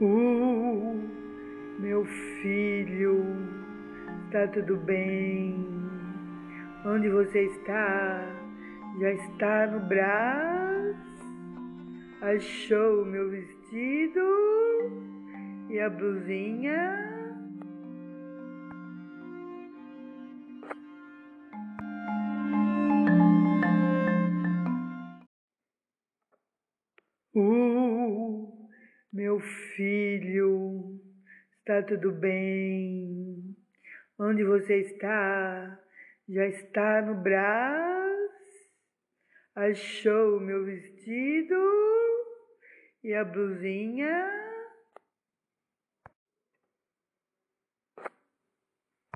Uh, meu filho, está tudo bem? Onde você está? Já está no braço? Achou o meu vestido e a blusinha? Uh, meu filho, está tudo bem? Onde você está? Já está no braço? Achou o meu vestido e a blusinha?